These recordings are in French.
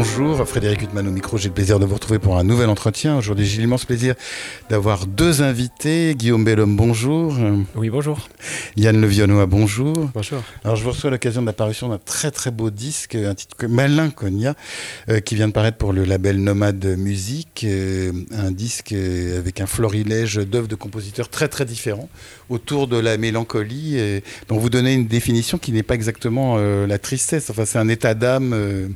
Bonjour, Frédéric Huttman au micro. J'ai le plaisir de vous retrouver pour un nouvel entretien. Aujourd'hui, j'ai l'immense plaisir d'avoir deux invités. Guillaume Bellhomme, bonjour. Oui, bonjour. Yann Levionnois, bonjour. Bonjour. Alors, je vous reçois à l'occasion de l'apparition d'un très très beau disque, un titre Malin Cogna, euh, qui vient de paraître pour le label Nomade Musique. Euh, un disque euh, avec un florilège d'œuvres de compositeurs très très différents autour de la mélancolie, et dont vous donnez une définition qui n'est pas exactement la tristesse. Enfin, c'est un état d'âme.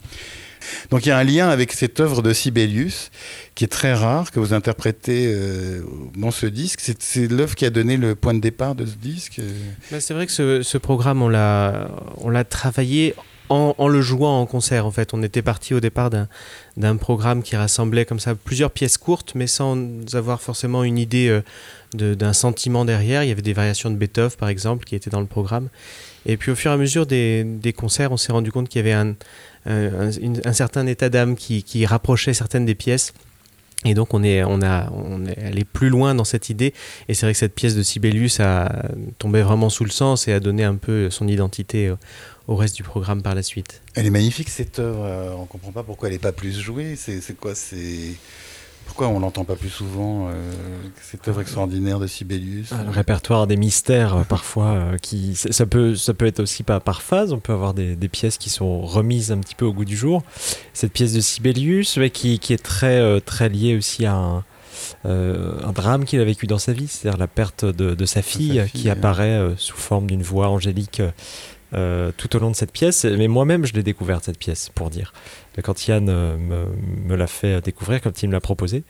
Donc il y a un lien avec cette œuvre de Sibelius qui est très rare, que vous interprétez euh, dans ce disque. C'est l'œuvre qui a donné le point de départ de ce disque bah, C'est vrai que ce, programme, on l'a travaillé en, le jouant en concert. En fait, on était parti au départ d'un programme qui rassemblait comme ça plusieurs pièces courtes, mais sans avoir forcément une idée euh, d'un sentiment derrière. Il y avait des variations de Beethoven, par exemple, qui étaient dans le programme. Et puis au fur et à mesure des, concerts, on s'est rendu compte qu'il y avait un, certain état d'âme qui, rapprochait certaines des pièces. Et donc on est, allé plus loin dans cette idée. Et c'est vrai que cette pièce de Sibelius a tombé vraiment sous le sens et a donné un peu son identité au, reste du programme par la suite. Elle est magnifique cette œuvre. Euh, on comprend pas pourquoi elle n'est pas plus jouée. C'est quoi C'est pourquoi on l'entend pas plus souvent, euh, cette œuvre extraordinaire de Sibelius ah, Le répertoire des mystères, euh, parfois, euh, qui, ça, peut, ça peut être aussi pas par phase, on peut avoir des, pièces qui sont remises un petit peu au goût du jour. Cette pièce de Sibelius, qui, qui, est très, très liée aussi à un, un drame qu'il a vécu dans sa vie, c'est-à-dire la perte de, sa, fille, qui apparaît sous forme d'une voix angélique tout au long de cette pièce. Mais moi-même, je l'ai découverte, cette pièce, pour dire quand Yann euh, me, l'a fait découvrir, quand il me l'a proposé.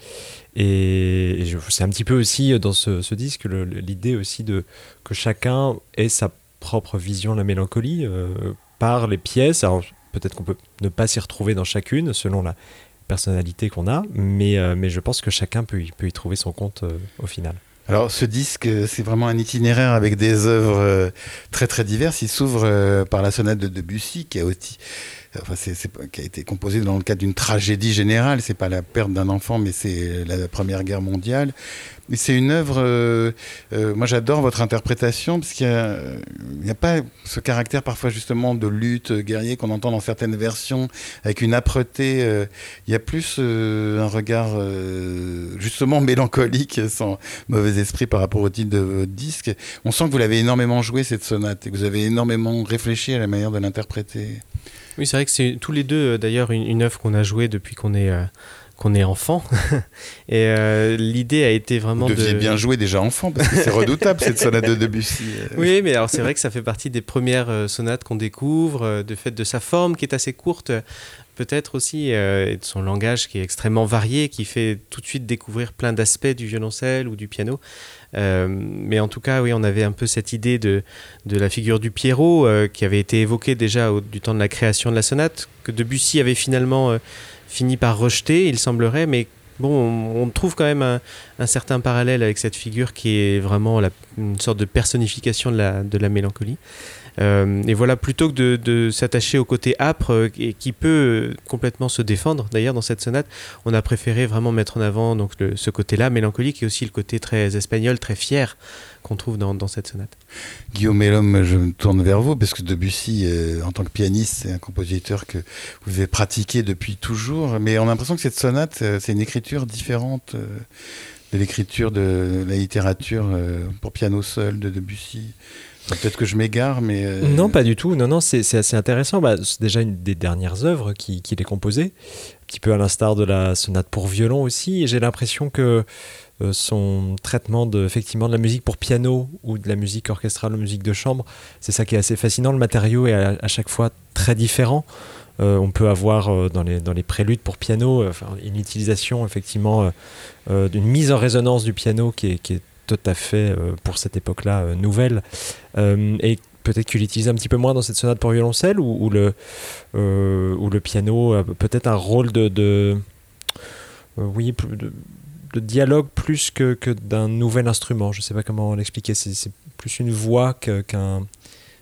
Et, c'est un petit peu aussi dans ce, disque l'idée aussi de que chacun ait sa propre vision de la mélancolie euh, par les pièces. Alors peut-être qu'on peut ne pas s'y retrouver dans chacune selon la personnalité qu'on a, mais, euh, mais je pense que chacun peut y, peut y trouver son compte au final. Alors ce disque, c'est vraiment un itinéraire avec des œuvres très très diverses. Il s'ouvre par la sonate de Debussy, qui a aussi enfin c'est, qui a été composé dans le cadre d'une tragédie générale. C'est pas la perte d'un enfant, mais c'est la Première Guerre mondiale. Mais c'est une œuvre. Euh, euh, moi, j'adore votre interprétation parce qu'il n'y a, a, pas ce caractère parfois justement de lutte guerrier qu'on entend dans certaines versions avec une âpreté. Euh, il y a plus un regard justement mélancolique, sans mauvais esprit par rapport au titre de votre disque. On sent que vous l'avez énormément joué cette sonate et que vous avez énormément réfléchi à la manière de l'interpréter. Oui, c'est vrai que c'est tous les deux, euh, d'ailleurs, une, une, œuvre qu'on a jouée depuis qu'on est, euh, qu'on est enfant. et euh, l'idée a été vraiment Vous deviez bien jouer déjà enfant, parce que c'est redoutable cette sonate de Debussy. Oui, mais alors c'est vrai que ça fait partie des premières sonates qu'on découvre, de fait de sa forme qui est assez courte, peut-être aussi, et de son langage qui est extrêmement varié, qui fait tout de suite découvrir plein d'aspects du violoncelle ou du piano. Euh, mais en tout cas, oui, on avait un peu cette idée de, de la figure du Pierrot euh, qui avait été évoquée déjà au, du temps de la création de la sonate, que Debussy avait finalement euh, fini par rejeter, il semblerait, mais bon, on, trouve quand même un, certain parallèle avec cette figure qui est vraiment la, une sorte de personnification de la, de la mélancolie. Euh, et voilà, plutôt que de, s'attacher au côté âpre euh, et qui peut complètement se défendre, d'ailleurs, dans cette sonate, on a préféré vraiment mettre en avant donc, ce côté-là, mélancolique, et aussi le côté très espagnol, très fier qu'on trouve dans, cette sonate. Guillaume Elhomme, je me tourne vers vous, parce que Debussy, euh, en tant que pianiste, c'est un compositeur que vous avez pratiqué depuis toujours, mais on a l'impression que cette sonate, c'est une écriture différente de l'écriture de la littérature pour piano seul de Debussy. Peut-être que je m'égare, mais... Euh, non, pas du tout. Non, non, c'est assez intéressant. Bah, c'est déjà une des dernières œuvres qu'il qui est composée, un petit peu à l'instar de la sonate pour violon aussi. J'ai l'impression que euh, son traitement de, effectivement, de la musique pour piano ou de la musique orchestrale ou musique de chambre, c'est ça qui est assez fascinant. Le matériau est à, chaque fois très différent. Euh, on peut avoir dans, les, dans les préludes pour piano une utilisation effectivement d'une mise en résonance du piano qui est, qui est tout à fait, euh, pour cette époque-là, euh, nouvelle. Euh, et peut-être qu'il utilise un petit peu moins dans cette sonate pour violoncelle, ou, le, ou le piano a peut-être un rôle de, de oui, de, dialogue plus que, que d'un nouvel instrument. Je ne sais pas comment l'expliquer. C'est, plus une voix qu'un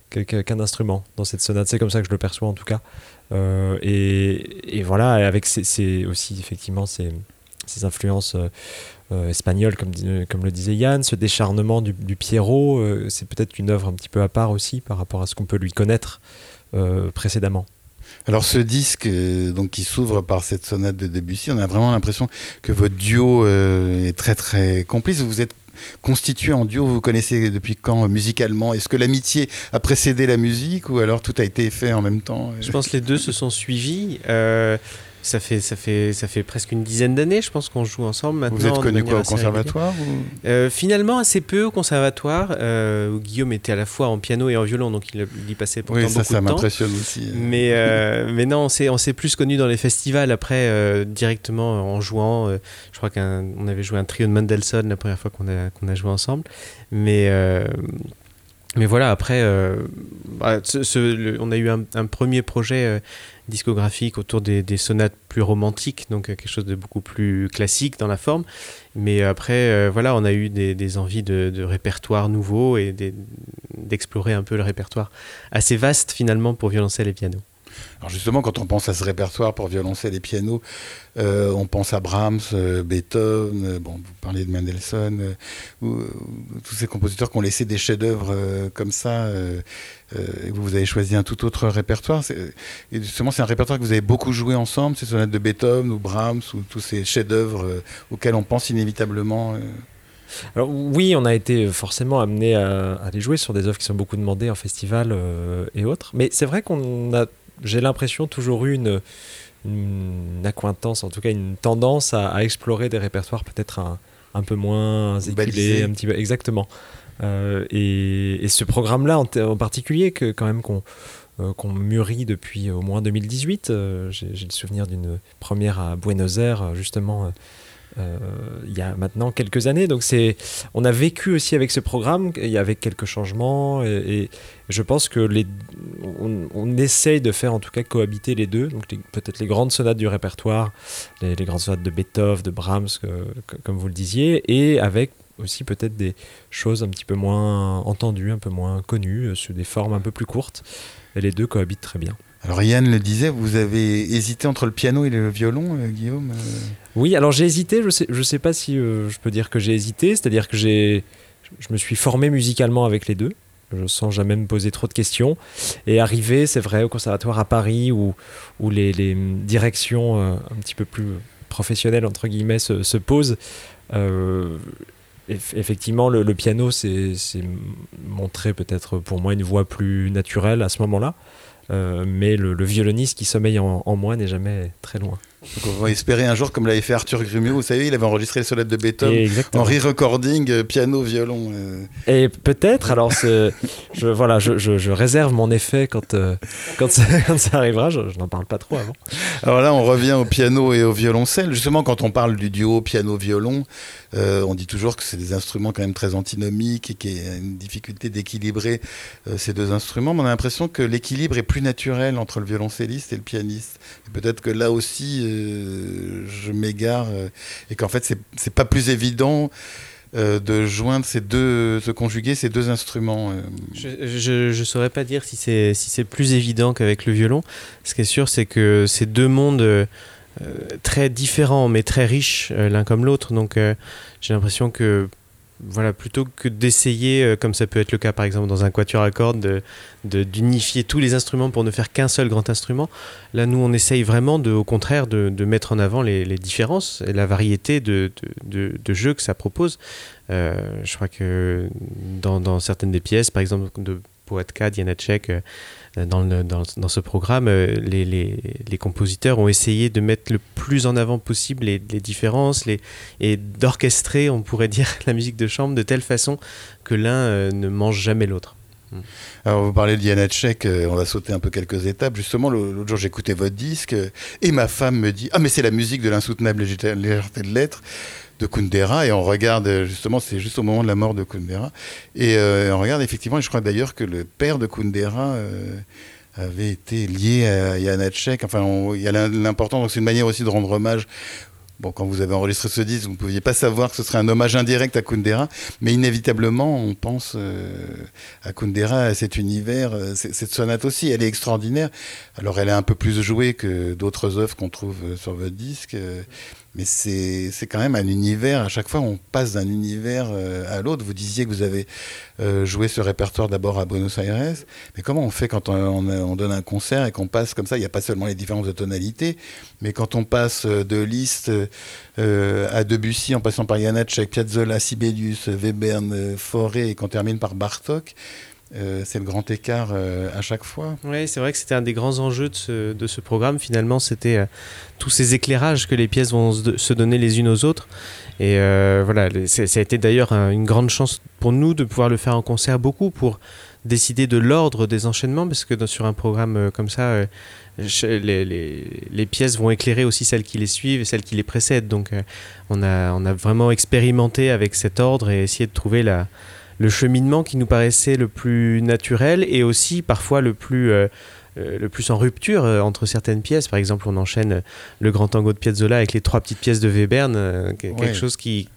qu'un instrument dans cette sonate. C'est comme ça que je le perçois en tout cas. et, et, voilà, avec c'est aussi effectivement ces influences espagnoles, comme, comme le disait Yann, ce décharnement du, du Pierrot, c'est peut-être une œuvre un petit peu à part aussi par rapport à ce qu'on peut lui connaître précédemment. Alors ce disque donc qui s'ouvre par cette sonate de Debussy, on a vraiment l'impression que votre duo est très très complice. Vous êtes constitué en duo, vous connaissez depuis quand musicalement? Est-ce que l'amitié a précédé la musique ou alors tout a été fait en même temps? Je pense que les deux se sont suivis. Euh, ça fait, ça, fait, ça fait presque une dizaine d'années, je pense, qu'on joue ensemble maintenant. Vous êtes connu quoi au conservatoire euh, Finalement, assez peu au conservatoire. Euh, Guillaume était à la fois en piano et en violon, donc il, y passait pourtant oui, ça, ça m'impressionne aussi. Mais, mais non, on s'est plus connu dans les festivals après, directement en jouant. je crois qu'on avait joué un trio de Mendelssohn la première fois qu'on a, qu'on a joué ensemble. Mais mais voilà, après, bah, on a eu un, un premier projet discographique autour des, sonates plus romantiques, donc euh, quelque chose de beaucoup plus classique dans la forme. Mais après, euh, voilà, on a eu des, envies de, de, répertoire nouveau et d'explorer un peu le répertoire assez vaste finalement pour violoncelle et piano. Alors justement, quand on pense à ce répertoire pour violoncelle et piano, euh, on pense à Brahms, euh, Beethoven, euh, bon, vous parlez de Mendelssohn, tous ces compositeurs qui ont laissé des chefs-d'œuvre comme ça. et vous avez choisi un tout autre répertoire. Et justement, c'est un répertoire que vous avez beaucoup joué ensemble, ces sonates de Beethoven ou Brahms ou tous ces chefs-d'œuvre auxquels on pense inévitablement. Alors oui, on a été forcément amené à, les jouer sur des œuvres qui sont beaucoup demandées en festival et autres. Mais c'est vrai qu'on a j'ai l'impression toujours eu une, une, acquaintance, en tout cas une tendance à, explorer des répertoires peut-être un, un, peu moins équilibrés, un petit peu exactement. Euh, et, ce programme-là en, particulier, que quand même qu'on euh, qu'on mûrit depuis au moins 2018. Euh, j'ai le souvenir d'une première à Buenos Aires, justement, euh, il y a maintenant quelques années. Donc c'est, on a vécu aussi avec ce programme, il y avait quelques changements et, je pense que les, on, essaye de faire en tout cas cohabiter les deux. Donc peut-être les grandes sonates du répertoire, les, grandes sonates de Beethoven, de Brahms, comme vous le disiez, et avec aussi peut-être des choses un petit peu moins entendues, un peu moins connues, euh, sur des formes un peu plus courtes. Et les deux cohabitent très bien. Alors Yann le disait, vous avez hésité entre le piano et le violon, euh, Guillaume euh Oui, alors j'ai hésité, je sais, je sais pas si euh, je peux dire que j'ai hésité, c'est-à-dire que j'ai, je me suis formé musicalement avec les deux, je sens jamais me poser trop de questions, et arrivé, c'est vrai, au conservatoire à Paris, où, où les, directions un petit peu plus professionnelles, entre guillemets, se, se posent, effectivement, le, piano, c'est montré peut-être pour moi une voix plus naturelle à ce moment-là. Euh, mais le, violoniste qui sommeille en, moi n'est jamais très loin. Donc on va espérer un jour, comme l'avait fait Arthur Grumio, vous savez, il avait enregistré les sonates de Beethoven en re-recording, euh, piano, violon. Euh. Et peut-être, alors je, voilà, je, je, réserve mon effet quand, quand, ça, quand, ça, arrivera, je, n'en parle pas trop avant. Alors là, on revient au piano et au violoncelle. Justement, quand on parle du duo piano-violon, on dit toujours que c'est des instruments quand même très antinomiques et qu'il y a une difficulté d'équilibrer ces deux instruments. Mais on a l'impression que l'équilibre est plus naturel entre le violoncelliste et le pianiste. Peut-être que là aussi, euh, je m'égare euh, et qu'en fait, c'est pas plus évident. Euh, de joindre ces deux, de conjuguer ces deux instruments. Je ne saurais pas dire si c'est si plus évident qu'avec le violon. Ce qui est sûr, c'est que ces deux mondes très différents mais très riches l'un comme l'autre. Donc j'ai l'impression que voilà, plutôt que d'essayer, euh, comme ça peut être le cas par exemple dans un quatuor à cordes, d'unifier tous les instruments pour ne faire qu'un seul grand instrument, là nous on essaye vraiment de, au contraire de, mettre en avant les, différences et la variété de, de, jeux que ça propose. Euh, je crois que dans, dans, certaines des pièces, par exemple de Poetka, Tchèque, euh, dans, dans, ce programme, euh, les, compositeurs ont essayé de mettre le plus en avant possible les, différences et d'orchestrer, on pourrait dire, la musique de chambre de telle façon que l'un euh, ne mange jamais l'autre. Hmm. Alors vous parlez de Janacek, euh, on va sauter un peu quelques étapes. Justement, l'autre jour j'écoutais votre disque et ma femme me dit Ah mais c'est la musique de l'insoutenable légèreté de l'être de Kundera et on regarde justement c'est juste au moment de la mort de Kundera et euh, on regarde effectivement et je crois d'ailleurs que le père de Kundera euh, avait été lié à Janacek enfin il y a l'important c'est une manière aussi de rendre hommage Bon, quand vous avez enregistré ce disque, vous ne pouviez pas savoir que ce serait un hommage indirect à Kundera, mais inévitablement, on pense euh, à Kundera, à cet univers. Cette sonate aussi, elle est extraordinaire. Alors, elle est un peu plus jouée que d'autres œuvres qu'on trouve sur votre disque. Mais c'est quand même un univers. À chaque fois, on passe d'un univers euh, à l'autre. Vous disiez que vous avez euh, joué ce répertoire d'abord à Buenos Aires, mais comment on fait quand on, on, donne un concert et qu'on passe comme ça? Il n'y a pas seulement les différences de tonalité, mais quand on passe de Liszt euh, à Debussy, en passant par Janacek, Piazzolla, Sibelius, Webern, Fauré, et qu'on termine par Bartok. Euh, c'est le grand écart euh, à chaque fois. Oui, c'est vrai que c'était un des grands enjeux de ce, de ce programme. Finalement, c'était euh, tous ces éclairages que les pièces vont se, donner les unes aux autres. Et voilà, ça a été d'ailleurs une grande chance pour nous de pouvoir le faire en concert beaucoup pour décider de l'ordre des enchaînements, parce que sur un programme comme ça, les, les, les, pièces vont éclairer aussi celles qui les suivent et celles qui les précèdent. Donc on, a, on a vraiment expérimenté avec cet ordre et essayé de trouver la le cheminement qui nous paraissait le plus naturel et aussi parfois le plus, euh, euh, le plus en rupture euh, entre certaines pièces. Par exemple, on enchaîne le grand tango de Piazzolla avec les trois petites pièces de Webern, quelque chose qui,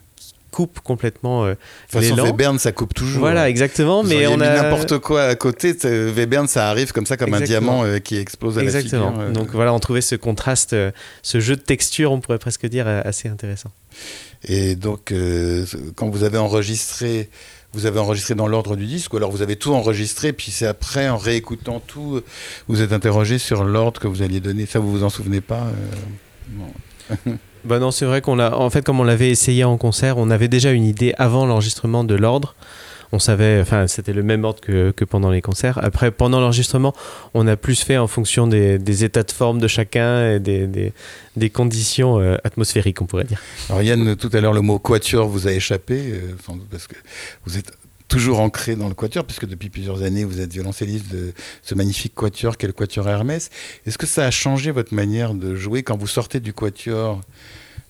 coupe complètement euh, l'élan. Webern, ça coupe toujours. Voilà, exactement. mais on a n'importe quoi à côté. Webern, ça arrive comme ça, comme un diamant qui explose à exactement. la figure. Donc voilà, on trouvait ce contraste, ce jeu de texture, on pourrait presque dire, assez intéressant. Et donc, quand vous avez enregistré vous avez enregistré dans l'ordre du disque, ou alors vous avez tout enregistré, puis c'est après, en réécoutant tout, vous êtes interrogé sur l'ordre que vous alliez donner. Ça, vous vous en souvenez pas euh, bah non, c'est vrai qu'on a, en fait, comme on l'avait essayé en concert, on avait déjà une idée avant l'enregistrement de l'ordre on savait, enfin, c'était le même ordre que, pendant les concerts. Après, pendant l'enregistrement, on a plus fait en fonction des, états de forme de chacun et des, conditions euh, atmosphériques, on pourrait dire. Alors, Yann, tout à l'heure, le mot quatuor vous a échappé, euh, sans doute parce que vous êtes toujours ancré dans le quatuor, puisque depuis plusieurs années, vous êtes violoncelliste de ce magnifique quatuor qu'est le quatuor Hermès. Est-ce que ça a changé votre manière de jouer quand vous sortez du quatuor?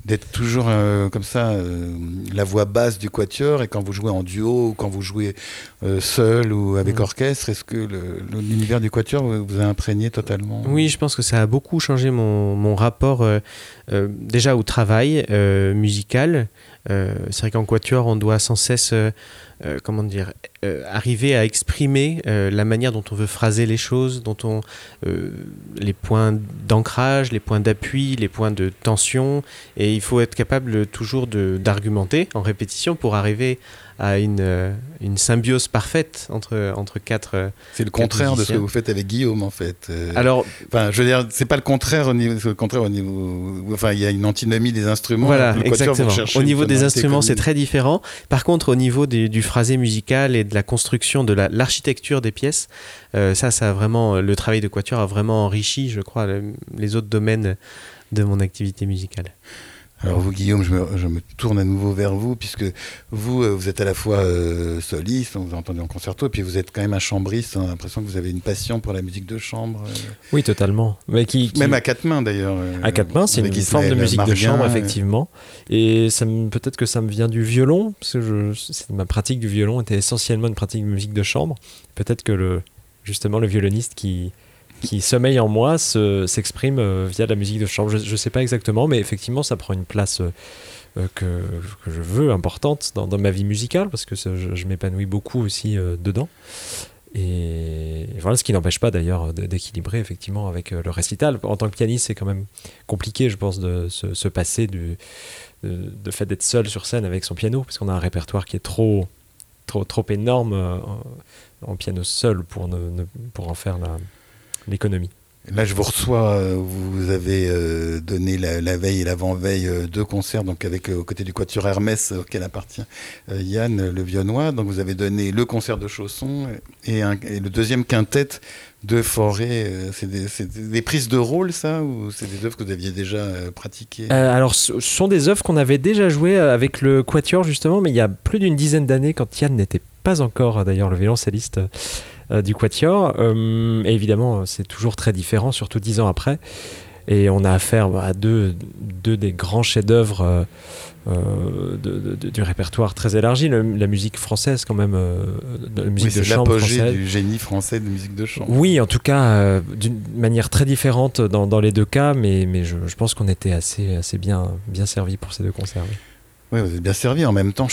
D'être toujours euh, comme ça euh, la voix basse du quatuor. Et quand vous jouez en duo ou quand vous jouez euh, seul ou avec mm. orchestre est-ce que l'univers du quatuor vous a imprégné totalement? Oui je pense que ça a beaucoup changé mon, mon rapport déjà au travail musical. C'est vrai qu'en quatuor on doit sans cesse euh, comment dire, euh, arriver à exprimer euh, la manière dont on veut phraser les choses, dont on, les points d'ancrage, les points d'appui, les points de tension, et il faut être capable toujours d'argumenter en répétition pour arriver à une, une symbiose parfaite entre, entre quatre. C'est le contraire de ce que vous faites avec Guillaume, en fait. Alors, enfin, je veux dire, c'est pas le contraire au niveau, le contraire au niveau. Enfin, il y a une antinomie des instruments. Voilà, exactement. Au niveau des instruments, c'est très différent. Par contre, au niveau du phrasé musical et de la construction, de l'architecture des pièces, ça, ça a vraiment, le travail de Quatuor a vraiment enrichi, je crois, les autres domaines de mon activité musicale. Alors vous, Guillaume, je me, tourne à nouveau vers vous, puisque vous, euh, vous êtes à la fois euh, soliste, on vous a entendu en concerto, et puis vous êtes quand même un chambriste. On a l'impression que vous avez une passion pour la musique de chambre. Euh. Oui, totalement. Mais qui, Même à quatre mains, d'ailleurs. à quatre mains, c'est une forme de musique de chambre, effectivement. Et peut-être que ça me vient du violon, parce que je, ma pratique du violon était essentiellement une pratique de musique de chambre. Peut-être que le, justement le violoniste qui qui sommeille en moi s'exprime euh, via la musique de chambre. Je ne sais pas exactement, mais effectivement, ça prend une place euh, euh, que, je veux importante dans, ma vie musicale, parce que je, m'épanouis beaucoup aussi dedans. Et voilà, ce qui n'empêche pas d'ailleurs d'équilibrer effectivement avec le récital. En tant que pianiste, c'est quand même compliqué, je pense, de se, passer du de, fait d'être seul sur scène avec son piano, parce qu'on a un répertoire qui est trop, trop, trop énorme en, piano seul pour, pour en faire la, l'économie. Là, je vous reçois. Euh, vous avez euh, donné la, veille et l'avant-veille euh, deux concerts, donc avec aux côtés du Quatuor Hermès auquel appartient Yann Le Vionnois. Donc, vous avez donné le concert de Chausson et, le deuxième quintet de Forêt. C'est des, prises de rôle, ça, ou c'est des œuvres que vous aviez déjà pratiquées? Alors, ce sont des œuvres qu'on avait déjà jouées avec le Quatuor justement, mais il y a plus d'une dizaine d'années, quand Yann n'était pas encore, d'ailleurs, le violoncelliste du Quatuor. Euh, et évidemment, c'est toujours très différent, surtout dix ans après. Et on a affaire à deux, deux des grands chefs-d'œuvre euh, du répertoire très élargi. la musique française, quand même, la musique de chambre française. du génie français de musique de chambre. Oui, en tout cas, d'une manière très différente dans, dans, les deux cas, mais, mais je, je pense qu'on était assez, assez bien, bien servi pour ces deux concerts. Oui, vous êtes bien servi. En même temps,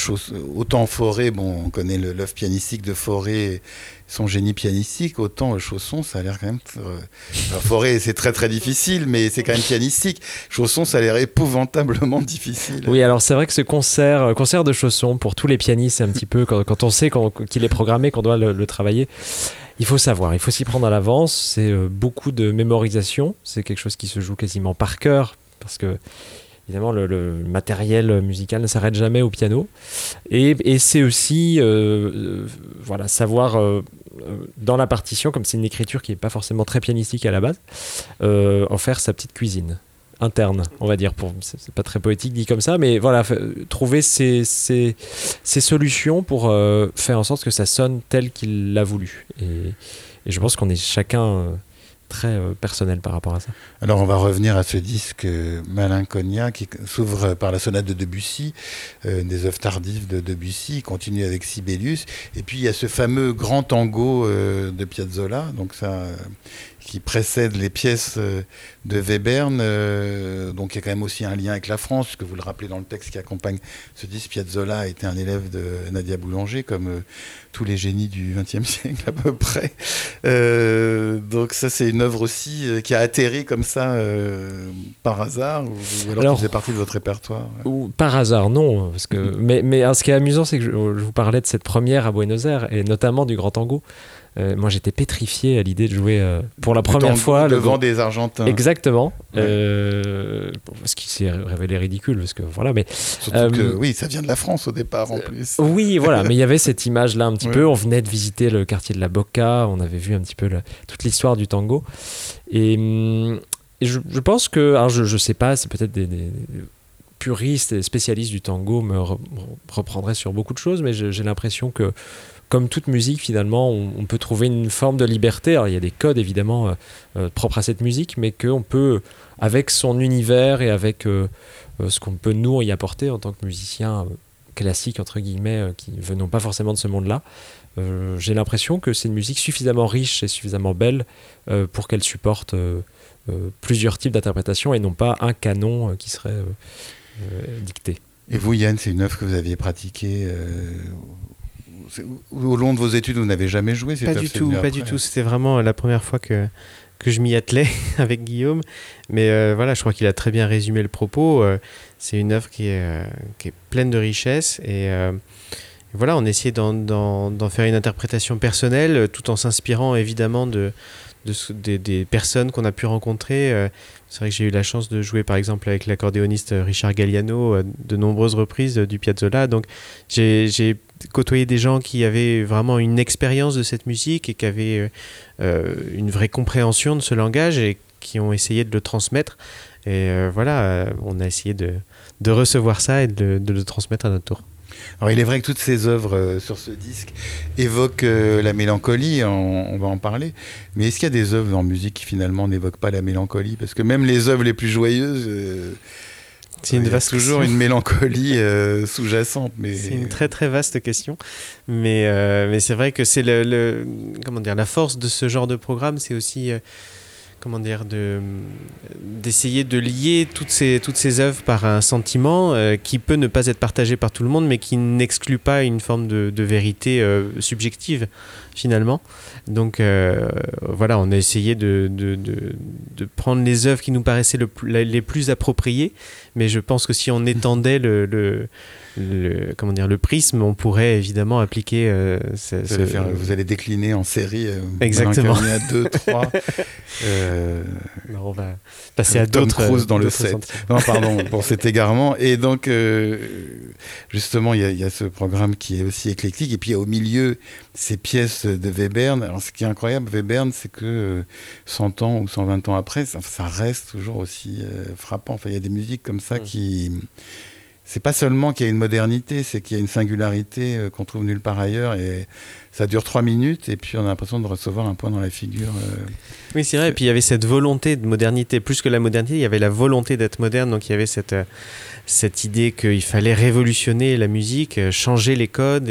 autant Forêt, bon, on connaît l'œuvre pianistique de Forêt, son génie pianistique, autant Chausson, ça a l'air quand même. Euh, Forêt, c'est très très difficile, mais c'est quand même pianistique. Chausson, ça a l'air épouvantablement difficile. Oui, alors c'est vrai que ce concert, euh, concert de Chausson, pour tous les pianistes, c'est un petit peu quand, on sait qu'il est programmé, qu'on doit le, travailler. Il faut savoir, il faut s'y prendre à l'avance. C'est euh, beaucoup de mémorisation. C'est quelque chose qui se joue quasiment par cœur, parce que évidemment, le, matériel musical ne s'arrête jamais au piano. Et, c'est aussi euh, euh, voilà, savoir euh, dans la partition, comme c'est une écriture qui n'est pas forcément très pianistique à la base, en faire sa petite cuisine interne, on va dire. Pour, c'est pas très poétique dit comme ça, mais voilà, trouver ces, solutions pour faire en sorte que ça sonne tel qu'il l'a voulu. Et, je pense qu'on est chacun très euh, personnel par rapport à ça. Alors on va revenir à ce disque euh, Malinconia qui s'ouvre par la sonate de Debussy, euh, des œuvres tardives de Debussy, continue avec Sibelius, et puis il y a ce fameux grand tango de Piazzolla, donc ça qui précède les pièces de Webern. donc il y a quand même aussi un lien avec la France, que vous le rappelez dans le texte qui accompagne ce disque. Piazzolla a été un élève de Nadia Boulanger, comme tous les génies du XXe siècle à peu près. donc ça c'est une œuvre aussi euh, qui a atterri comme ça euh, par hasard ou, alors, qui faisait partie de votre répertoire ou Par hasard, non. Parce que, mais, mais ce qui est amusant, c'est que je, vous parlais de cette première à Buenos Aires et notamment du Grand Tango. Euh, moi, j'étais pétrifié à l'idée de jouer pour la première fois devant des Argentins. Exactement. ce qui s'est révélé ridicule, parce que voilà. Mais surtout que oui, ça vient de la France au départ en plus. oui, voilà. mais il y avait cette image-là un petit peu. On venait de visiter le quartier de la Boca. On avait vu un petit peu toute l'histoire du tango. Et, je, pense que, alors je ne sais pas, c'est peut-être des, puristes et spécialistes du tango me reprendraient sur beaucoup de choses, mais j'ai l'impression que, comme toute musique, finalement, on, peut trouver une forme de liberté. Il y a des codes, évidemment, euh, euh, propres à cette musique, mais qu'on peut, avec son univers et avec euh, ce qu'on peut nous y apporter en tant que musicien classique, entre guillemets, qui venons pas forcément de ce monde-là, j'ai l'impression que c'est une musique suffisamment riche et suffisamment belle pour qu'elle supporte plusieurs types d'interprétations et non pas un canon qui serait dicté. Et vous, Yann, c'est une œuvre que vous aviez pratiquée au long de vos études, vous n'avez jamais joué Pas du tout, pas du tout. C'était vraiment la première fois que, que je m'y attelais avec Guillaume. Mais voilà, je crois qu'il a très bien résumé le propos. c'est une œuvre qui est, qui est, pleine de richesse et voilà, on essayait d'en faire une interprétation personnelle euh, tout en s'inspirant évidemment de, des, personnes qu'on a pu rencontrer. Euh, c'est vrai que j'ai eu la chance de jouer par exemple avec l'accordéoniste Richard Galliano euh, de nombreuses reprises du Piazzolla. Donc j'ai côtoyé des gens qui avaient vraiment une expérience de cette musique et qui avaient une vraie compréhension de ce langage et qui ont essayé de le transmettre. Et voilà, on a essayé de, recevoir ça et de le transmettre à notre tour. Alors il est vrai que toutes ces œuvres euh, sur ce disque évoquent euh, la mélancolie, on, va en parler, mais est-ce qu'il y a des œuvres en musique qui finalement n'évoquent pas la mélancolie? Parce que même les œuvres les plus joyeuses... Euh, c'est une vaste toujours une mélancolie sous-jacente. Mais... C'est une très très vaste question. Mais, mais c'est vrai que c'est le, comment dire, la force de ce genre de programme, c'est aussi comment dire, de, d'essayer de lier toutes ces, toutes ces œuvres par un sentiment euh, qui peut ne pas être partagé par tout le monde, mais qui n'exclut pas une forme de, de vérité euh, subjective, finalement. Donc euh, voilà, on a essayé de, de, de, prendre les œuvres qui nous paraissaient le, les plus appropriées, mais je pense que si on étendait le, le le, comment dire, le prisme, on pourrait évidemment appliquer. Euh, vous, allez décliner en série. Euh, Exactement. Il y a deux, trois. Euh, on va passer à d'autres. dans le set. Non, pardon pour cet égarement. Et donc, justement, il y, a ce programme qui est aussi éclectique. Et puis, au milieu, ces pièces de Webern. Alors, ce qui est incroyable, Webern, c'est que 100 ans ou 120 ans après, ça, reste toujours aussi frappant. Enfin, il y a des musiques comme ça mm. qui c'est pas seulement qu'il y a une modernité, c'est qu'il y a une singularité euh, qu'on trouve nulle part ailleurs. Et ça dure trois minutes, et puis on a l'impression de recevoir un point dans la figure. Euh. Oui, c'est vrai. Et puis il y avait cette volonté de modernité. Plus que la modernité, il y avait la volonté d'être moderne. Donc il y avait cette, euh, cette idée qu'il fallait révolutionner la musique, changer les codes.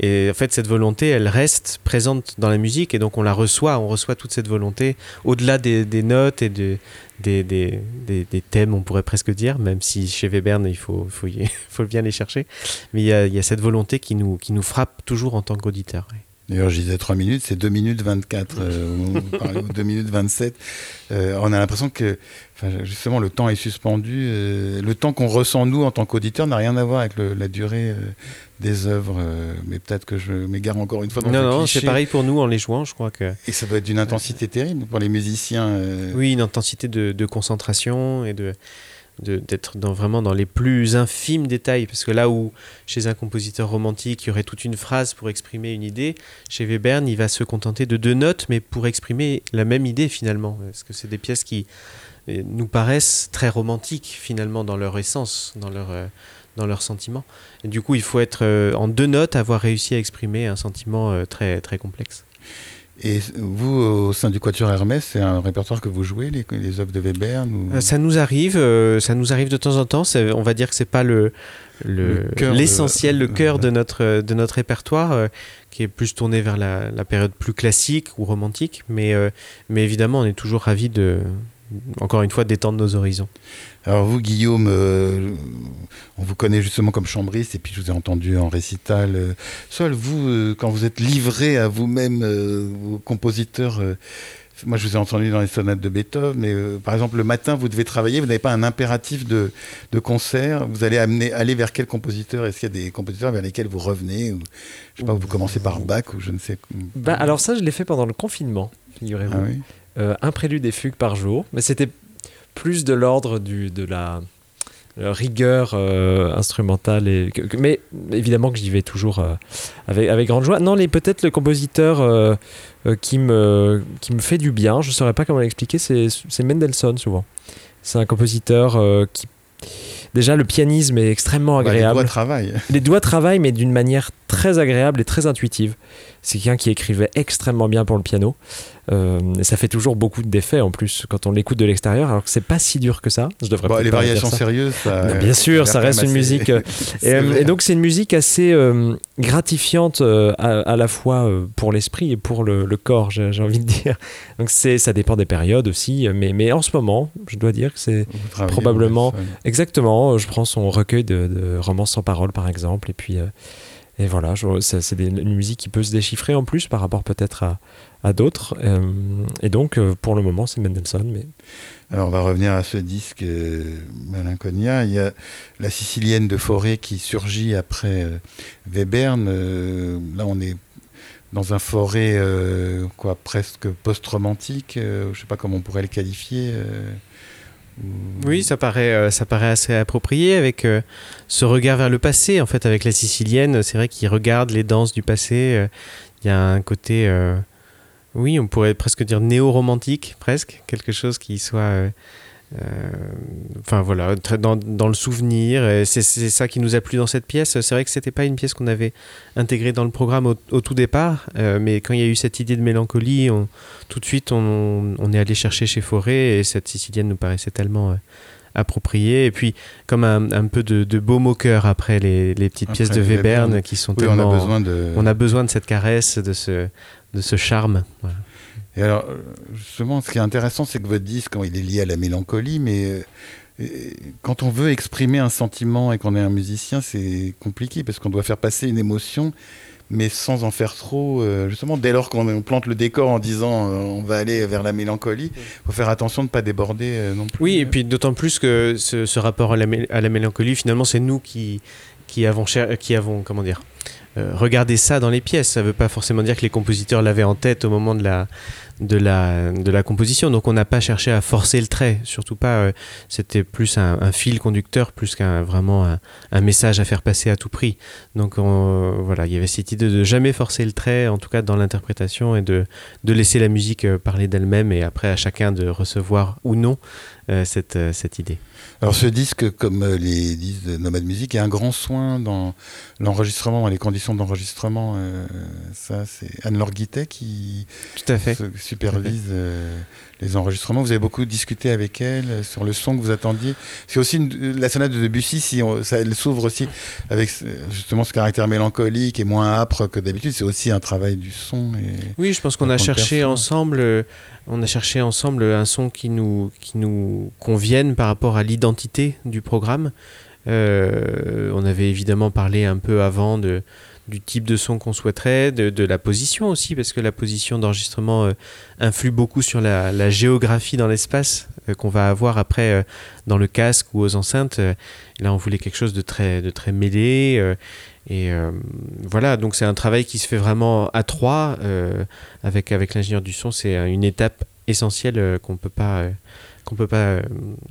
Et, en fait, cette volonté, elle reste présente dans la musique et donc on la reçoit, on reçoit toute cette volonté au-delà des, notes et de, des, thèmes, on pourrait presque dire, même si chez Webern, il faut, faut, faut bien les chercher. Mais il y a, il y a cette volonté qui nous, qui nous frappe toujours en tant qu'auditeur. D'ailleurs, je disais 3 minutes, c'est 2 minutes 24, euh, ou 2 minutes 27. Euh, on a l'impression que, justement, le temps est suspendu. Euh, le temps qu'on ressent, nous, en tant qu'auditeurs, n'a rien à voir avec le, la durée euh, des œuvres. Euh, mais peut-être que je m'égare encore une fois dans Non, non, c'est pareil pour nous en les jouant, je crois que. Et ça doit être d'une intensité terrible pour les musiciens. Oui, une intensité de, de concentration et de d'être vraiment dans les plus infimes détails. Parce que là où, chez un compositeur romantique, il y aurait toute une phrase pour exprimer une idée, chez Webern, il va se contenter de deux notes, mais pour exprimer la même idée finalement. Parce que c'est des pièces qui euh, nous paraissent très romantiques finalement dans leur essence, dans leur, euh, dans leurs sentiments. Et du coup, il faut être euh, en deux notes, avoir réussi à exprimer un sentiment très, très complexe. Et vous, au sein du Quatuor Hermès, c'est un répertoire que vous jouez, les, les œuvres de Weber ou... Ça nous arrive, ça nous arrive de temps en temps. On va dire que c'est pas le l'essentiel, le, cœur de, notre, de notre répertoire, qui est plus tourné vers la, la, période plus classique ou romantique. Mais, mais évidemment, on est toujours ravis de, encore une fois, d'étendre nos horizons. Alors vous, Guillaume, euh, on vous connaît justement comme chambriste, et puis je vous ai entendu en récital. Euh, seul vous, euh, quand vous êtes livré à vous-même, vos compositeurs, moi je vous ai entendu dans les sonates de Beethoven, mais par exemple le matin, vous devez travailler, vous n'avez pas un impératif de, de, concert, vous allez amener, aller vers quel compositeur? Est-ce qu'il y a des compositeurs vers lesquels vous revenez ou, Je sais pas, vous commencez par Bach ou je ne sais. Bah, alors ça, je l'ai fait pendant le confinement, figurez-vous. Ah oui euh, un prélude des fugues par jour, mais c'était plus de l'ordre de la, rigueur euh, instrumentale. Et, mais évidemment que j'y vais toujours euh, avec, avec, grande joie. Non, peut-être le compositeur qui, me, qui me fait du bien, je ne saurais pas comment l'expliquer, c'est Mendelssohn souvent. C'est un compositeur qui déjà le pianisme est extrêmement agréable. Bah, les doigts travaillent. Les doigts travaillent, mais d'une manière très agréable et très intuitive. C'est quelqu'un qui écrivait extrêmement bien pour le piano. Euh, et ça fait toujours beaucoup d'effets en plus quand on l'écoute de l'extérieur, alors que c'est pas si dur que ça. Je devrais bon, les variations sérieuses, ça, bien sûr, ça reste une musique. Euh, euh, et, donc c'est une musique assez gratifiante à, la fois pour l'esprit et pour le, corps, j'ai envie de dire. Donc c'est, ça dépend des périodes aussi, mais, mais en ce moment, je dois dire que c'est probablement exactement. Je prends son recueil de, de romances sans parole par exemple, et puis et voilà, c'est une musique qui peut se déchiffrer en plus par rapport peut-être à, d'autres. Euh, et donc, euh, pour le moment, c'est Mendelssohn. Mais... Alors, on va revenir à ce disque euh. Il y a la Sicilienne de Forêt qui surgit après euh, Webern. là, on est dans un forêt quoi, presque post-romantique. je ne sais pas comment on pourrait le qualifier. Oui, ça paraît, euh, ça paraît assez approprié avec euh, ce regard vers le passé. En fait, avec la sicilienne, c'est vrai qu'il regarde les danses du passé. Euh, il y a un côté, oui, on pourrait presque dire néo-romantique, presque, quelque chose qui soit enfin voilà, dans, dans, le souvenir. C'est ça qui nous a plu dans cette pièce. C'est vrai que c'était pas une pièce qu'on avait intégrée dans le programme au, tout départ, euh, mais quand il y a eu cette idée de mélancolie, on, tout de suite on, on, est allé chercher chez Forêt et cette sicilienne nous paraissait tellement euh, appropriée. Et puis comme un, un peu de, de baume au cœur après les, les petites pièces de Webern qui sont tellement. On a besoin de. On a besoin de cette caresse, de ce, de ce charme. Voilà. Et alors, justement, ce qui est intéressant, c'est que votre disque, il est lié à la mélancolie, mais euh, quand on veut exprimer un sentiment et qu'on est un musicien, c'est compliqué parce qu'on doit faire passer une émotion, mais sans en faire trop. Euh, justement, dès lors qu'on plante le décor en disant euh, on va aller vers la mélancolie, il faut faire attention de ne pas déborder non plus. Oui, et puis d'autant plus que ce, rapport à la, à la, mélancolie, finalement, c'est nous qui, qui avons, qui avons comment dire, regardé ça dans les pièces. Ça ne veut pas forcément dire que les compositeurs l'avaient en tête au moment de la de la, de la composition. Donc on n'a pas cherché à forcer le trait, surtout pas. Euh, c'était plus un, fil conducteur, plus qu'un vraiment un, message à faire passer à tout prix. Donc voilà, il y avait cette idée de jamais forcer le trait, en tout cas dans l'interprétation, et de, de laisser la musique euh, parler d'elle-même, et après à chacun de recevoir ou non euh, cette, cette idée. Alors ce disque, comme les disques de Nomad Music, a un grand soin dans l'enregistrement, les conditions d'enregistrement. Euh, ça, c'est Anne-Laure Guittet qui... Tout à fait. Supervise euh, les enregistrements. Vous avez beaucoup discuté avec elle euh, sur le son que vous attendiez. C'est aussi une, la sonate de Debussy, si ça, elle s'ouvre aussi avec justement ce caractère mélancolique et moins âpre que d'habitude. C'est aussi un travail du son. oui, je pense qu'on a cherché ensemble. On a cherché ensemble un son qui nous, qui nous convienne par rapport à l'identité du programme. on avait évidemment parlé un peu avant de, du type de son qu'on souhaiterait, de, la position aussi, parce que la position d'enregistrement euh, influe beaucoup sur la, géographie dans l'espace euh, qu'on va avoir après euh, dans le casque ou aux enceintes. là, on voulait quelque chose de très, de très mêlé. et voilà, donc c'est un travail qui se fait vraiment à trois avec, avec l'ingénieur du son. C'est une étape essentielle qu'on peut pas qu'on peut pas,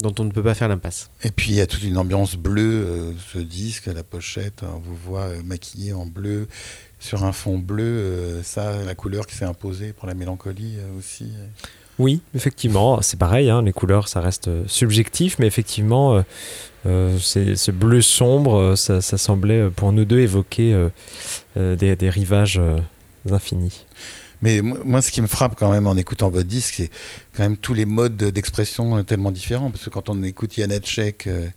dont on ne peut pas faire l'impasse. Et puis il y a toute une ambiance bleue, euh, ce disque, la pochette, on vous voit euh, maquillé en bleu sur un fond bleu, euh, ça, la couleur qui s'est imposée pour la mélancolie aussi. Oui, effectivement, c'est pareil, hein, les couleurs, ça reste subjectif, mais effectivement, ce bleu sombre, ça, semblait pour nous deux évoquer des, des, rivages infinis. Mais moi, ce qui me frappe quand même en écoutant votre disque, c'est quand même tous les modes d'expression tellement différents. Parce que quand on écoute Yann euh,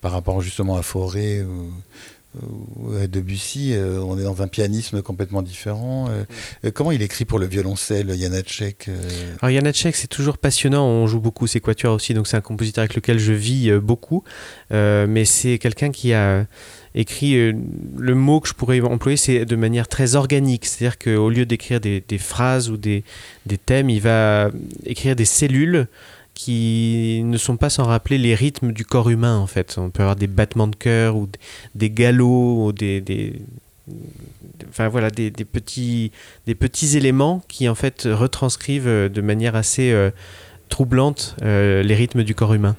par rapport justement à Forêt ou, à Debussy, euh, on est dans un pianisme complètement différent. Euh, mm. comment il écrit pour le violoncelle, Yann Alors Yann c'est toujours passionnant. On joue beaucoup ses quatuors aussi, donc c'est un compositeur avec lequel je vis beaucoup. mais c'est quelqu'un qui a écrit, euh, le mot que je pourrais employer, c'est de manière très organique. C'est-à-dire qu'au lieu d'écrire des, phrases ou des, thèmes, il va écrire des cellules qui ne sont pas sans rappeler les rythmes du corps humain, en fait. On peut avoir des battements de cœur ou des galops ou des, enfin voilà des, petits des petits éléments qui en fait retranscrivent de manière assez euh, troublante euh, les rythmes du corps humain.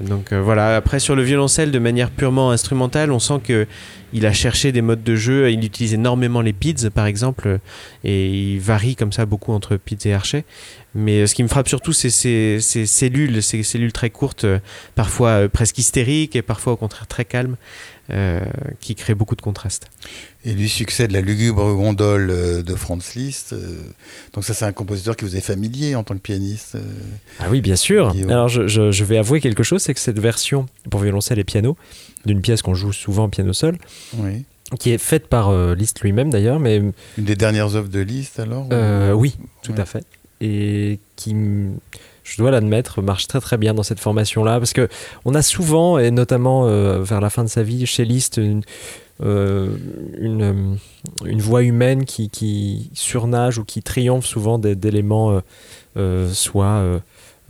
Donc euh, voilà, après sur le violoncelle de manière purement instrumentale, on sent que il a cherché des modes de jeu, il utilise énormément les pids par exemple, et il varie comme ça beaucoup entre pids et archet. Mais euh, ce qui me frappe surtout, c'est ces, cellules, ces cellules très courtes, euh, parfois presque hystériques et parfois au contraire très calmes, qui créent beaucoup de contraste. Et lui succède la lugubre gondole euh, de Franz Liszt. Euh, donc ça, c'est un compositeur qui vous est familier en tant que pianiste. Euh, ah oui, bien sûr. Alors je, vais avouer quelque chose, c'est que cette version pour violoncelle et piano, d'une pièce qu'on joue souvent piano seul, qui est faite par Liszt lui-même d'ailleurs, mais une des dernières œuvres de Liszt alors. Oui, tout à fait. Et qui je dois l'admettre, marche très très bien dans cette formation-là, parce que on a souvent, et notamment vers la fin de sa vie, chez Liszt, une, euh, une voix humaine qui, surnage ou qui triomphe souvent d'éléments euh, euh, soit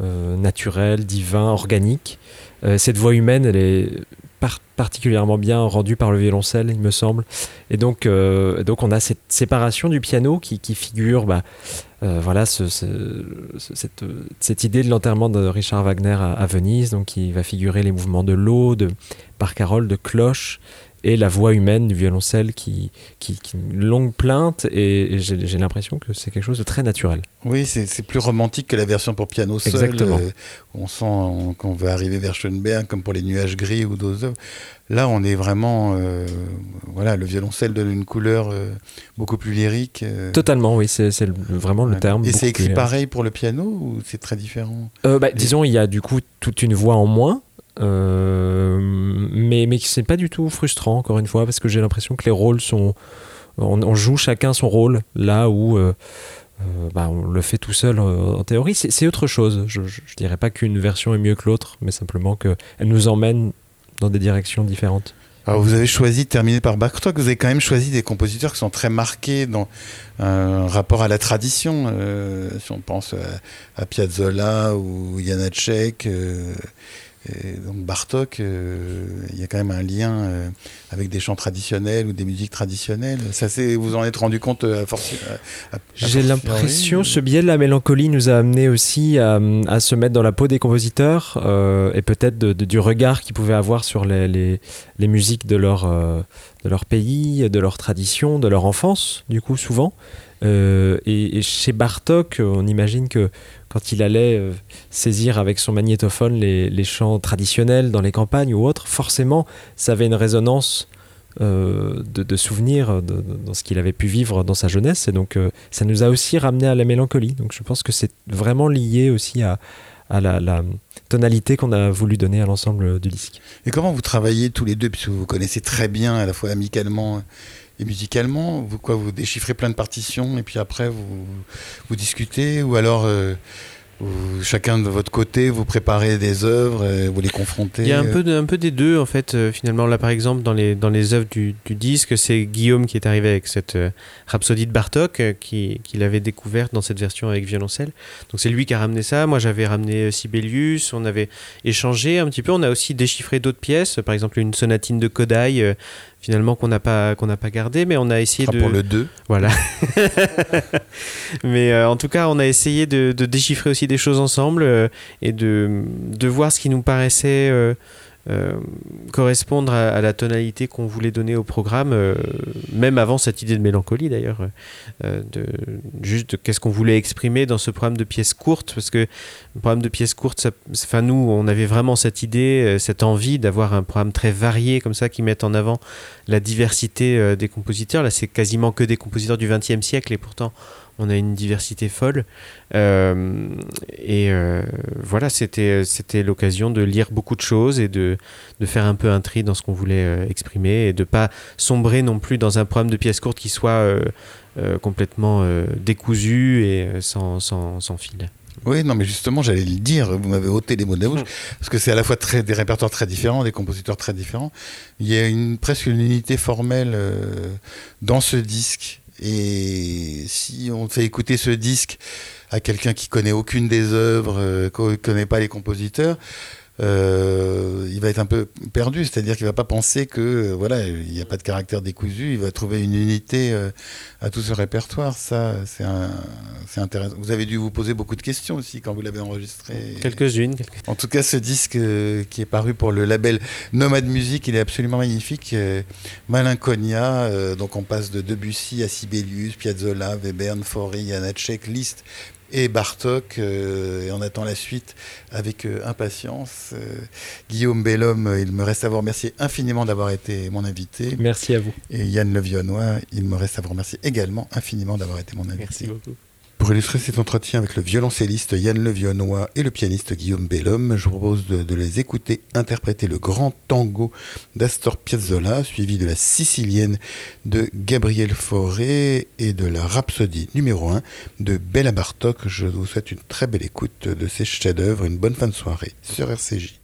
naturels, divins, organiques. cette voix humaine, elle est particulièrement bien rendue par le violoncelle, il me semble. Et donc, donc on a cette séparation du piano qui, qui figure bah, voilà, ce, cette, cette, idée de l'enterrement de Richard Wagner à, Venise, donc qui va figurer les mouvements de l'eau, de carole, de cloche, et la voix humaine du violoncelle qui, qui, une longue plainte et, j'ai l'impression que c'est quelque chose de très naturel. Oui, c'est plus romantique que la version pour piano seul. Exactement. Euh, on sent qu'on veut arriver vers Schoenberg comme pour les nuages gris ou d'autres œuvres. Là, on est vraiment, euh, voilà, le violoncelle donne une couleur euh, beaucoup plus lyrique. Totalement, oui, c'est vraiment le terme. Et c'est écrit pareil pour le piano ou c'est très différent? Bah, Disons, il y a du coup toute une voix en moins. Euh, mais mais c'est pas du tout frustrant, encore une fois, parce que j'ai l'impression que les rôles sont. On, joue chacun son rôle, là où. Euh, euh, bah, on le fait tout seul en théorie, c'est autre chose. Je, je, dirais pas qu'une version est mieux que l'autre, mais simplement qu'elle nous emmène dans des directions différentes. Alors vous avez choisi de terminer par Bartok, vous avez quand même choisi des compositeurs qui sont très marqués dans un rapport à la tradition. si on pense à, Piazzolla ou Janacek, et donc Bartok, euh, il y a quand même un lien euh, avec des chants traditionnels ou des musiques traditionnelles. Ça, vous en êtes rendu compte euh, à force J'ai l'impression, ce biais de la mélancolie nous a amené aussi à, se mettre dans la peau des compositeurs et peut-être du regard qu'ils pouvaient avoir sur les, les, musiques de leur, de leur pays, de leur tradition, de leur enfance, du coup, souvent. Et, chez Bartok, on imagine que quand il allait euh, saisir avec son magnétophone les, chants traditionnels dans les campagnes ou autres, forcément, ça avait une résonance euh, de, souvenirs dans ce qu'il avait pu vivre dans sa jeunesse. Et donc, euh, ça nous a aussi ramené à la mélancolie. Donc, je pense que c'est vraiment lié aussi à, à la, tonalité qu'on a voulu donner à l'ensemble du disque. Et comment vous travaillez tous les deux, puisque vous connaissez très bien, à la fois amicalement et musicalement Vous, quoi, vous déchiffrez plein de partitions et puis après vous, vous discutez Ou alors euh, chacun de votre côté, vous préparez des œuvres, et vous les confrontez? Il y a un peu, des deux, en fait, euh, finalement. Là, par exemple, dans les, dans les œuvres du, disque, c'est Guillaume qui est arrivé avec cette euh, Rhapsodie de Bartok, euh, qu'il qui avait découverte dans cette version avec violoncelle. Donc, c'est lui qui a ramené ça. Moi, j'avais ramené Sibelius. On avait échangé un petit peu. On a aussi déchiffré d'autres pièces, par exemple, une sonatine de Kodai finalement qu'on n'a pas qu'on n'a pas gardé mais on a essayé de pour le 2 voilà. Mais euh, en tout cas on a essayé de, déchiffrer aussi des choses ensemble euh, et de, de voir ce qui nous paraissait euh, correspondre à, la tonalité qu'on voulait donner au programme, euh, même avant cette idée de mélancolie d'ailleurs, euh, de juste qu'est-ce qu'on voulait exprimer dans ce programme de pièces courtes, parce que le programme de pièces courtes, enfin nous, on avait vraiment cette idée, cette envie d'avoir un programme très varié comme ça qui mette en avant la diversité des compositeurs. Là, c'est quasiment que des compositeurs du XXe siècle et pourtant on a une diversité folle. Euh, et euh, voilà, c'était, c'était l'occasion de lire beaucoup de choses et de, de faire un peu un tri dans ce qu'on voulait euh, exprimer et de pas sombrer non plus dans un programme de pièces courtes qui soit complètement décousu et sans, sans, sans, fil. Oui, non, mais justement, j'allais le dire, vous m'avez ôté les mots de la bouche, parce que c'est à la fois très, des répertoires très différents, des compositeurs très différents. Il y a une, presque une unité formelle dans ce disque et si on fait écouter ce disque à quelqu'un qui connaît aucune des œuvres, euh, qui connaît pas les compositeurs, euh, il va être un peu perdu, c'est-à-dire qu'il va pas penser que euh, voilà, il n'y a pas de caractère décousu, il va trouver une unité euh, à tout ce répertoire. Ça, c'est intéressant. Vous avez dû vous poser beaucoup de questions aussi quand vous l'avez enregistré. Quelques-unes. En tout cas, ce disque qui est paru pour le label Nomad Music, il est absolument magnifique. Malinconia, donc on passe de Debussy à Sibelius, Piazzolla, Webern, Fauré, Janacek, Liszt et Bartok. Euh, et on attend la suite avec euh, impatience. Euh, Guillaume Bellhomme, il me reste à vous remercier infiniment d'avoir été mon invité. Merci à vous. Et Yann Levionnois, il me reste à vous remercier également infiniment d'avoir été mon invité. Merci beaucoup. Pour illustrer cet entretien avec le violoncelliste Yann Levionnois et le pianiste Guillaume Bellhomme, je vous propose de, les écouter interpréter le grand tango d'Astor Piazzolla, suivi de la sicilienne de Gabriel Fauré et de la rhapsodie numéro 1 de Bella Bartok. Je vous souhaite une très belle écoute de ces chefs-d'œuvre, une bonne fin de soirée sur RCJ.